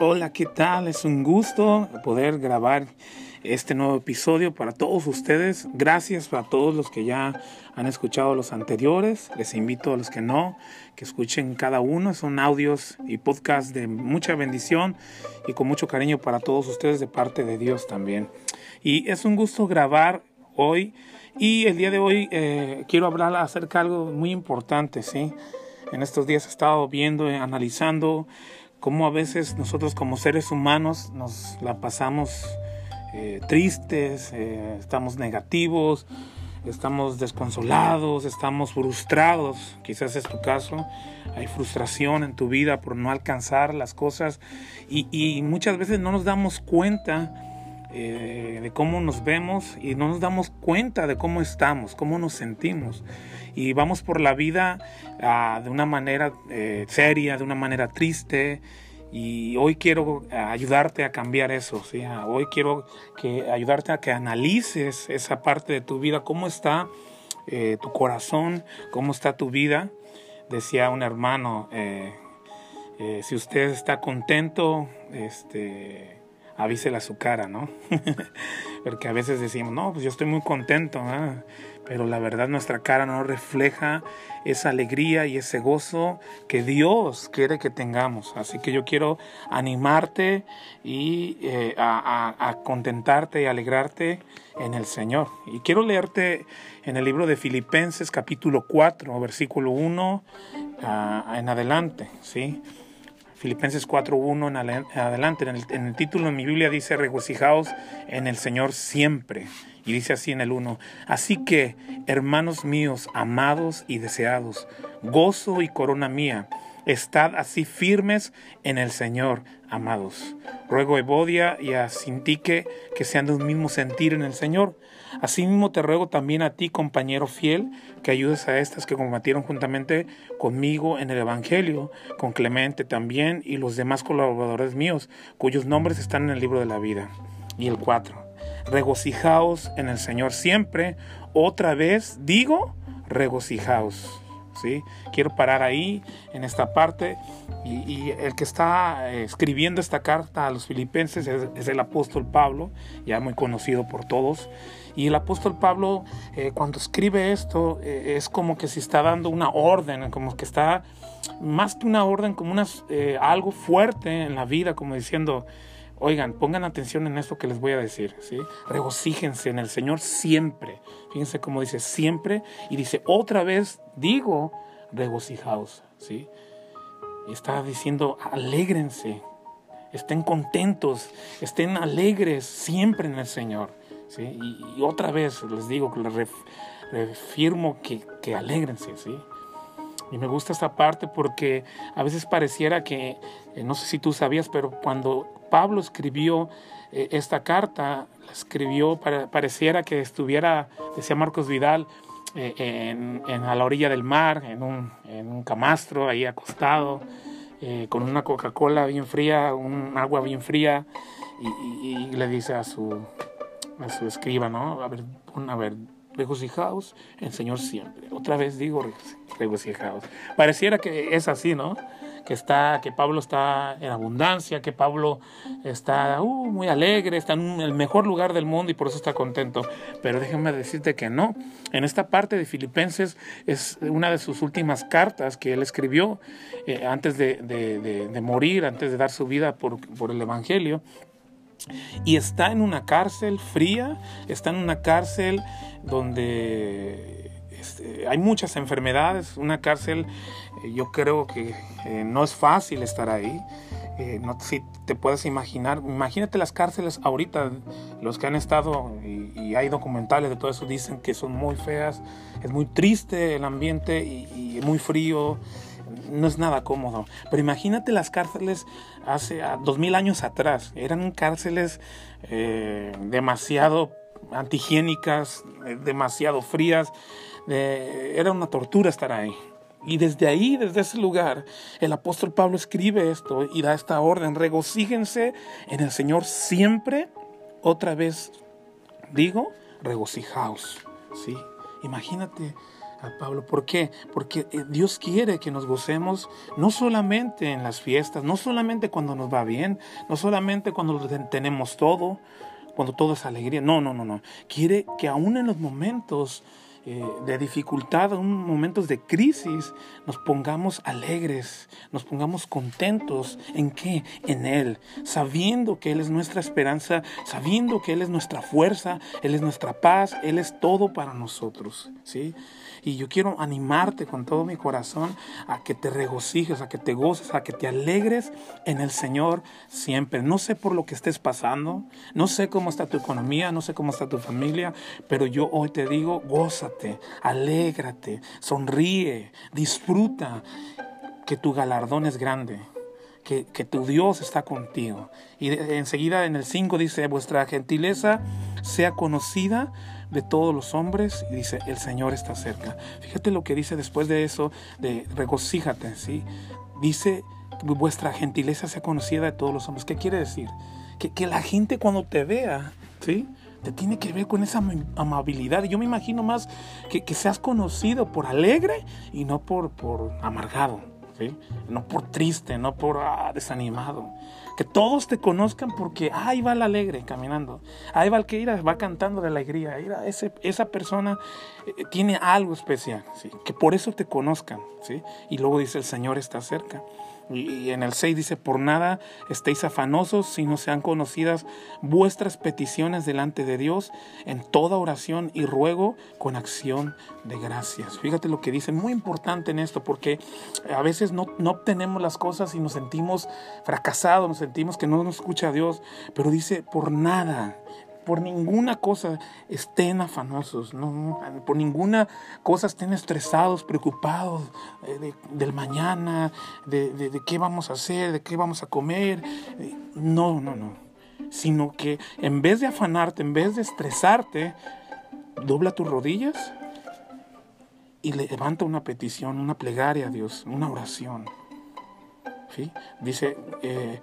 Hola, ¿qué tal? Es un gusto poder grabar este nuevo episodio para todos ustedes. Gracias a todos los que ya han escuchado los anteriores. Les invito a los que no, que escuchen cada uno. Son audios y podcasts de mucha bendición y con mucho cariño para todos ustedes de parte de Dios también. Y es un gusto grabar hoy. Y el día de hoy eh, quiero hablar acerca de algo muy importante, ¿sí? En estos días he estado viendo, analizando cómo a veces nosotros como seres humanos nos la pasamos eh, tristes, eh, estamos negativos, estamos desconsolados, estamos frustrados, quizás es tu caso, hay frustración en tu vida por no alcanzar las cosas y, muchas veces no nos damos cuenta eh, de cómo nos vemos y no nos damos cuenta de cómo estamos, cómo nos sentimos y vamos por la vida ah, de una manera eh, seria, de una manera triste. Y hoy quiero ayudarte a cambiar eso. Ah, hoy quiero que, ayudarte a que analices esa parte de tu vida, cómo está eh, tu corazón, cómo está tu vida. Decía un hermano, eh, si usted está contento, este, avísele a su cara, ¿no? Porque a veces decimos, no, pues yo estoy muy contento, pero la verdad nuestra cara no refleja esa alegría y ese gozo que Dios quiere que tengamos. Así que yo quiero animarte y eh, a, contentarte y alegrarte en el Señor. Y quiero leerte en el libro de Filipenses capítulo 4, versículo 1 ah, en adelante, ¿sí? Filipenses 4.1 en adelante. En el, en el título de mi Biblia dice, regocijaos en el Señor siempre. Y dice así en el 1, así que, hermanos míos, amados y deseados, gozo y corona mía, estad así firmes en el Señor, amados. Ruego a Evodia y a Sintique que sean de un mismo sentir en el Señor. Asimismo te ruego también a ti, compañero fiel, que ayudes a estas que combatieron juntamente conmigo en el Evangelio, con Clemente también y los demás colaboradores míos, cuyos nombres están en el libro de la vida. Y el 4 regocijaos en el Señor siempre. Otra vez digo, regocijaos. ¿Sí? Quiero parar ahí, en esta parte. Y, el que está eh, escribiendo esta carta a los filipenses es, el apóstol Pablo, ya muy conocido por todos. Y el apóstol Pablo, eh, cuando escribe esto, eh, es como que se está dando una orden, como que está, más que una orden, como una, algo fuerte en la vida, como diciendo, Oigan, pongan atención en esto que les voy a decir, ¿sí? Regocíjense en el Señor siempre. Fíjense cómo dice siempre y dice otra vez digo regocijaos, ¿sí? Y está diciendo alégrense, estén contentos, estén alegres siempre en el Señor, ¿sí? Y, otra vez les digo, les refirmo que, que alégrense, ¿sí? Y me gusta esta parte porque a veces pareciera que, eh, no sé si tú sabías, pero cuando Pablo escribió eh, esta carta, la escribió, pareciera que estuviera, decía Marcos Vidal, eh, en, a la orilla del mar, en un, en un camastro, ahí acostado, con una Coca-Cola bien fría, un agua bien fría, y, le dice a su, a su escriba, ¿no? A ver, a ver, regocijaos el Señor siempre. Otra vez digo regocijaos. Pareciera que es así, ¿no? que está, que Pablo está en abundancia, que Pablo está uh, muy alegre, está en el mejor lugar del mundo y por eso está contento. Pero déjenme decirte que no. En esta parte de Filipenses es una de sus últimas cartas que él escribió eh, antes de, morir, antes de dar su vida por el Evangelio. Y está en una cárcel fría, está en una cárcel donde este, hay muchas enfermedades, una cárcel eh, yo creo que eh, no es fácil estar ahí. Eh, no si te puedes imaginar, imagínate las cárceles ahorita, los que han estado y, hay documentales de todo eso dicen que son muy feas, es muy triste el ambiente y, muy frío, no es nada cómodo. Pero imagínate las cárceles hace dos mil años atrás, eran cárceles demasiado antihigiénicas, demasiado frías, era una tortura estar ahí. Y desde ahí, desde ese lugar, el apóstol Pablo escribe esto y da esta orden, regocíjense en el Señor siempre. Otra vez digo, regocijaos. ¿sí? Imagínate Pablo. ¿Por qué? Porque eh, Dios quiere que nos gocemos no solamente en las fiestas, no solamente cuando nos va bien, no solamente cuando tenemos todo, cuando todo es alegría. No, no, no, no. Quiere que aún en los momentos eh, de dificultad, en momentos de crisis, nos pongamos alegres, nos pongamos contentos. ¿En qué? En Él, sabiendo que Él es nuestra esperanza, sabiendo que Él es nuestra fuerza, Él es nuestra paz, Él es todo para nosotros. ¿sí? Y yo quiero animarte con todo mi corazón a que te regocijes, a que te goces, a que te alegres en el Señor siempre. No sé por lo que estés pasando, no sé cómo está tu economía, no sé cómo está tu familia, pero yo hoy te digo, gózate, alégrate, sonríe, disfruta, que tu galardón es grande. Que, que, tu Dios está contigo. Y enseguida en el 5 dice, vuestra gentileza sea conocida de todos los hombres y dice, el Señor está cerca. Fíjate lo que dice después de eso, de regocíjate, ¿sí? Dice, vuestra gentileza sea conocida de todos los hombres. ¿Qué quiere decir? Que, que la gente cuando te vea, ¿sí? Te tiene que ver con esa amabilidad. Yo me imagino más que, que seas conocido por alegre y no por, por amargado, No por triste, no por ah, desanimado. Que todos te conozcan porque ahí va el alegre caminando. Ahí va el que ir, va cantando de alegría. ese, esa persona eh, tiene algo especial. ¿sí? Que por eso te conozcan. ¿sí? Y luego dice, el Señor está cerca. Y en el 6 dice, por nada estéis afanosos, si no sean conocidas vuestras peticiones delante de Dios en toda oración y ruego con acción de gracias. Fíjate lo que dice, muy importante en esto, porque a veces no, no obtenemos las cosas y nos sentimos fracasados, nos sentimos que no nos escucha Dios, pero dice, por nada por ninguna cosa estén afanosos, no, por ninguna cosa estén estresados, preocupados eh, del mañana, de, qué vamos a hacer, de qué vamos a comer. Eh, no, no, no. Sino que en vez de afanarte, en vez de estresarte, dobla tus rodillas y levanta una petición, una plegaria a Dios, una oración. ¿Sí? Dice, eh,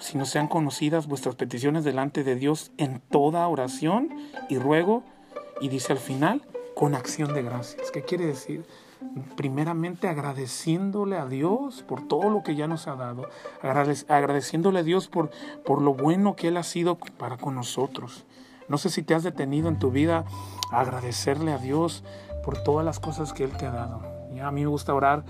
si no sean conocidas vuestras peticiones delante de Dios en toda oración y ruego, y dice al final, con acción de gracias. ¿Qué quiere decir? Primeramente agradeciéndole a Dios por todo lo que ya nos ha dado, agradeciéndole a Dios por, por lo bueno que Él ha sido para con nosotros. No sé si te has detenido en tu vida a agradecerle a Dios por todas las cosas que Él te ha dado. Ya a mí me gusta orar,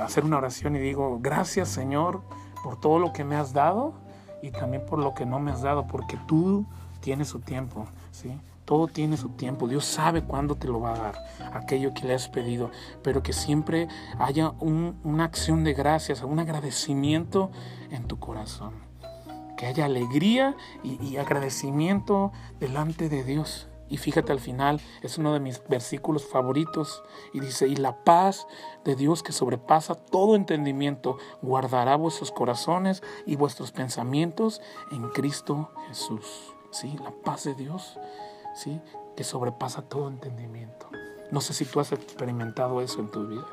hacer una oración y digo, gracias Señor por todo lo que me has dado y también por lo que no me has dado, porque tú tienes su tiempo, ¿sí? Todo tiene su tiempo. Dios sabe cuándo te lo va a dar, aquello que le has pedido, pero que siempre haya una acción de gracias, un agradecimiento en tu corazón. Que haya alegría y agradecimiento delante de Dios. Y fíjate al final, es uno de mis versículos favoritos. Y dice, y la paz de Dios que sobrepasa todo entendimiento, guardará vuestros corazones y vuestros pensamientos en Cristo Jesús. ¿Sí? La paz de Dios, ¿sí? Que sobrepasa todo entendimiento. No sé si tú has experimentado eso en tu vida.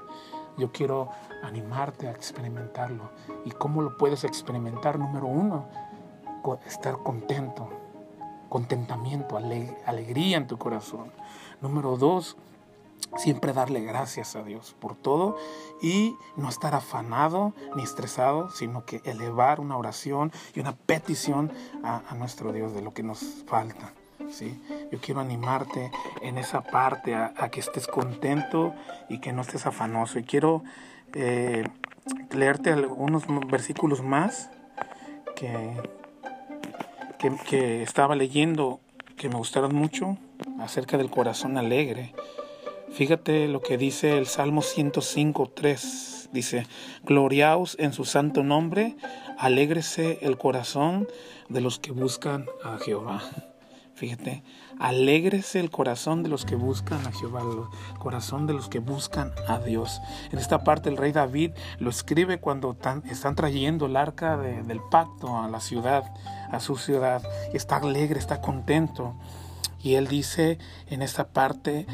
Yo quiero animarte a experimentarlo. ¿Y cómo lo puedes experimentar? Número uno, estar contento contentamiento, alegría en tu corazón. Número dos, siempre darle gracias a Dios por todo y no estar afanado ni estresado, sino que elevar una oración y una petición a, nuestro Dios de lo que nos falta. ¿sí? Yo quiero animarte en esa parte a, que estés contento y que no estés afanoso. Y quiero eh, leerte algunos versículos más que que, estaba leyendo que me gustaron mucho acerca del corazón alegre. Fíjate lo que dice el Salmo 105, 3. Dice, gloriaos en su santo nombre, alégrese el corazón de los que buscan a Jehová. Fíjate, alégrese el corazón de los que buscan a Jehová, el corazón de los que buscan a Dios. En esta parte el rey David lo escribe cuando están trayendo el arca del pacto a la ciudad, a su ciudad, está alegre, está contento. Y él dice en esta parte,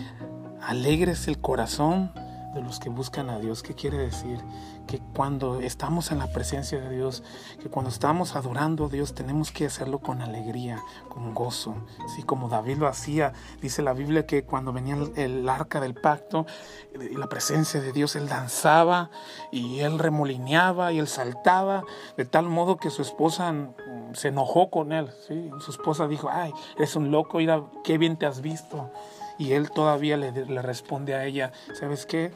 alégrese el corazón de los que buscan a Dios. ¿Qué quiere decir? Que cuando estamos en la presencia de Dios, que cuando estamos adorando a Dios, tenemos que hacerlo con alegría, con gozo. Así como David lo hacía, dice la Biblia que cuando venía el, arca del pacto y la presencia de Dios, él danzaba y él remolineaba y él saltaba, de tal modo que su esposa mm, se enojó con él. ¿sí? Su esposa dijo, ay, eres un loco, mira, qué bien te has visto. Y él todavía le, responde a ella, ¿sabes qué?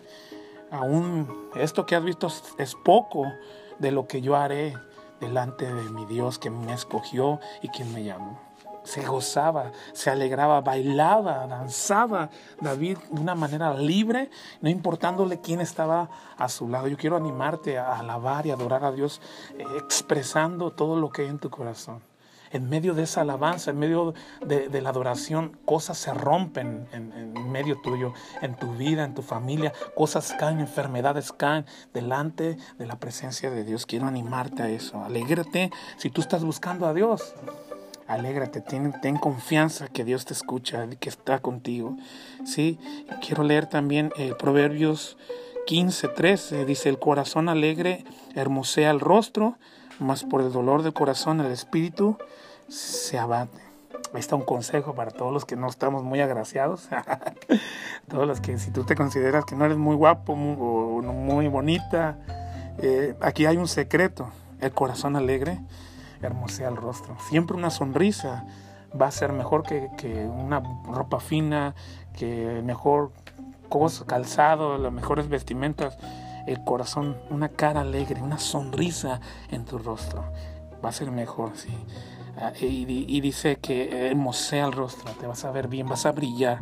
Aún esto que has visto es poco de lo que yo haré delante de mi Dios que me escogió y quien me llamó. Se gozaba, se alegraba, bailaba, danzaba David de una manera libre, no importándole quién estaba a su lado. Yo quiero animarte a alabar y adorar a Dios eh, expresando todo lo que hay en tu corazón en medio de esa alabanza, en medio de, la adoración, cosas se rompen en, medio tuyo, en tu vida, en tu familia, cosas caen, enfermedades caen delante de la presencia de Dios. Quiero animarte a eso. Alégrate si tú estás buscando a Dios. Alégrate, ten, ten confianza que Dios te escucha, que está contigo. ¿sí? Quiero leer también eh, Proverbios 15, 13. Dice, el corazón alegre hermosea el rostro, mas por el dolor del corazón el espíritu se abate. Ahí está un consejo para todos los que no estamos muy agraciados. todos los que si tú te consideras que no eres muy guapo o muy bonita, eh, aquí hay un secreto. El corazón alegre hermosea el rostro. Siempre una sonrisa va a ser mejor que, que una ropa fina, que mejor calzado, las mejores vestimentas. El corazón, una cara alegre, una sonrisa en tu rostro va a ser mejor, sí. Ah, y, dice que hermosea el rostro, te vas a ver bien, vas a brillar.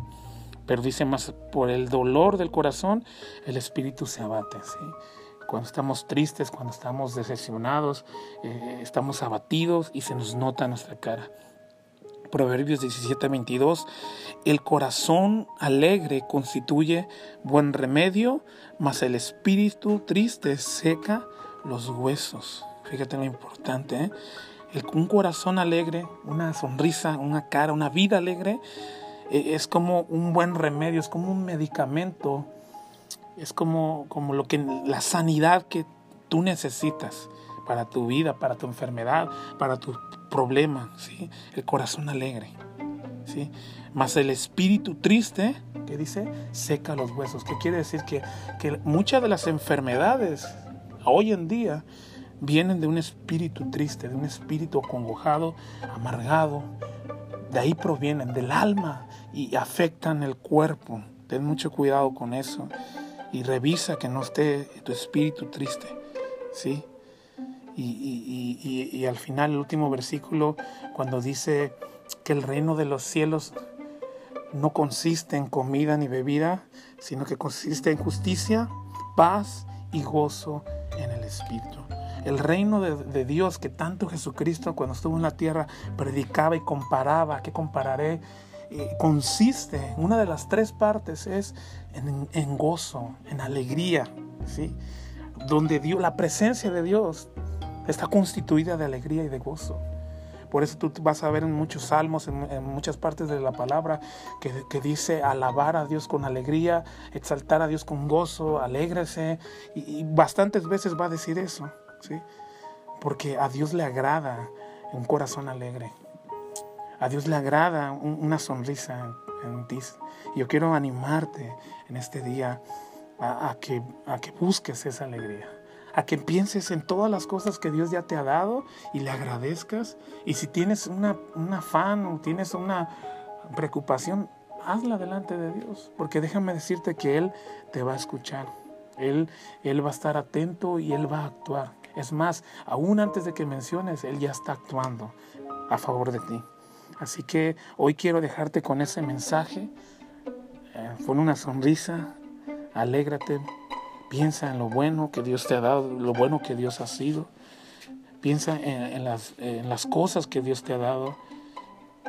Pero dice más, por el dolor del corazón, el espíritu se abate. ¿sí? Cuando estamos tristes, cuando estamos decepcionados, eh, estamos abatidos y se nos nota nuestra cara. Proverbios 17, 22, el corazón alegre constituye buen remedio, mas el espíritu triste seca los huesos. Fíjate lo importante, ¿eh? un corazón alegre, una sonrisa, una cara, una vida alegre, e, es como un buen remedio, es como un medicamento, es como, como lo que, la sanidad que tú necesitas para tu vida, para tu enfermedad, para tu problema, ¿sí? El corazón alegre, ¿sí? Más el espíritu triste, que dice, seca los huesos. ¿Qué quiere decir? Que, que muchas de las enfermedades hoy en día vienen de un espíritu triste, de un espíritu acongojado, amargado. De ahí provienen, del alma, y afectan el cuerpo. Ten mucho cuidado con eso. Y revisa que no esté tu espíritu triste. ¿Sí? Y, y, al final, el último versículo, cuando dice que el reino de los cielos no consiste en comida ni bebida, sino que consiste en justicia, paz y gozo en el Espíritu. El reino de, Dios que tanto Jesucristo cuando estuvo en la tierra predicaba y comparaba, ¿qué compararé? Eh, consiste, una de las tres partes es en, gozo, en alegría, ¿sí? Donde Dios, la presencia de Dios está constituida de alegría y de gozo. Por eso tú vas a ver en muchos salmos, en, muchas partes de la palabra, que, dice alabar a Dios con alegría, exaltar a Dios con gozo, alégrese. y bastantes veces va a decir eso. ¿sí? Porque a Dios le agrada un corazón alegre. A Dios le agrada una sonrisa en, ti. Yo quiero animarte en este día a, que, a que busques esa alegría. A que pienses en todas las cosas que Dios ya te ha dado y le agradezcas. Y si tienes una, un afán o tienes una preocupación, hazla delante de Dios. Porque déjame decirte que Él te va a escuchar. Él, él va a estar atento y Él va a actuar. Es más, aún antes de que menciones, Él ya está actuando a favor de ti. Así que hoy quiero dejarte con ese mensaje. Eh, con una sonrisa, alégrate, piensa en lo bueno que Dios te ha dado, lo bueno que Dios ha sido. Piensa en, las, cosas que Dios te ha dado.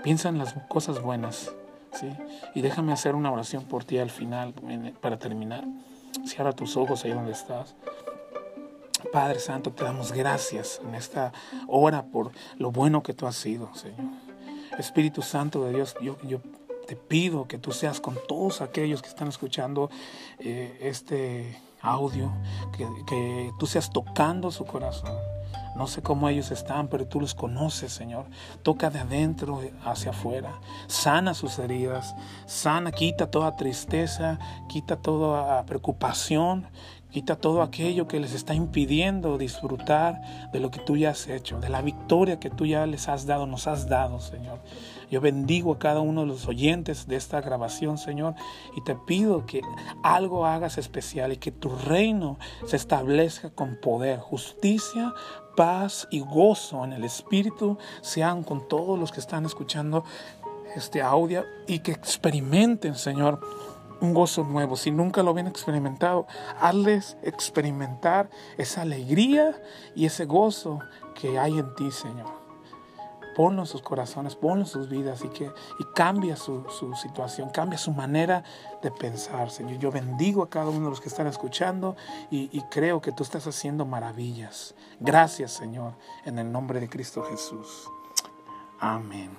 Piensa en las cosas buenas. ¿sí? Y déjame hacer una oración por ti al final, para terminar. Cierra tus ojos ahí donde estás. Padre Santo, te damos gracias en esta hora por lo bueno que tú has sido, Señor. Espíritu Santo de Dios, yo, yo te pido que tú seas con todos aquellos que están escuchando eh, este audio, que, que tú seas tocando su corazón. No sé cómo ellos están, pero tú los conoces, Señor. Toca de adentro hacia afuera. Sana sus heridas. Sana, quita toda tristeza, quita toda preocupación, Quita todo aquello que les está impidiendo disfrutar de lo que tú ya has hecho, de la victoria que tú ya les has dado, nos has dado, Señor. Yo bendigo a cada uno de los oyentes de esta grabación, Señor, y te pido que algo hagas especial y que tu reino se establezca con poder, justicia, paz y gozo en el Espíritu sean con todos los que están escuchando este audio y que experimenten, Señor, un gozo nuevo. Si nunca lo habían experimentado, hazles experimentar esa alegría y ese gozo que hay en ti, Señor. Ponlo en sus corazones, ponlo en sus vidas y, que, y cambia su, situación, cambia su manera de pensar, Señor. Yo bendigo a cada uno de los que están escuchando y, y creo que tú estás haciendo maravillas. Gracias, Señor, en el nombre de Cristo Jesús. Amén.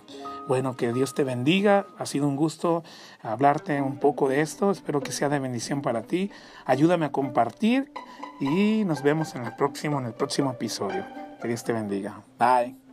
Bueno, que Dios te bendiga. Ha sido un gusto hablarte un poco de esto. Espero que sea de bendición para ti. Ayúdame a compartir y nos vemos en el próximo, en el próximo episodio. Que Dios te bendiga. Bye.